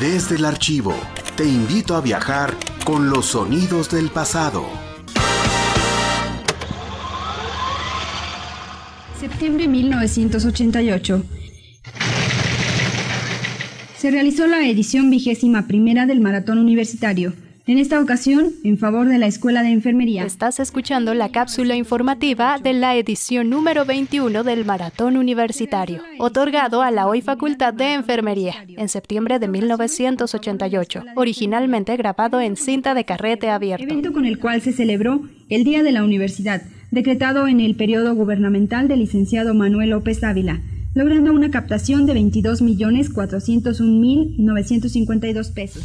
Desde el archivo, te invito a viajar con los sonidos del pasado. Septiembre 1988. Se realizó la edición vigésima primera del Maratón Universitario en esta ocasión, en favor de la Escuela de Enfermería. Estás escuchando la cápsula informativa de la edición número 21 del Maratón Universitario, otorgado a la hoy Facultad de Enfermería en septiembre de 1988, originalmente grabado en cinta de carrete abierto. Evento con el cual se celebró el Día de la Universidad, decretado en el periodo gubernamental del licenciado Manuel López Ávila logrando una captación de 22.401.952 pesos.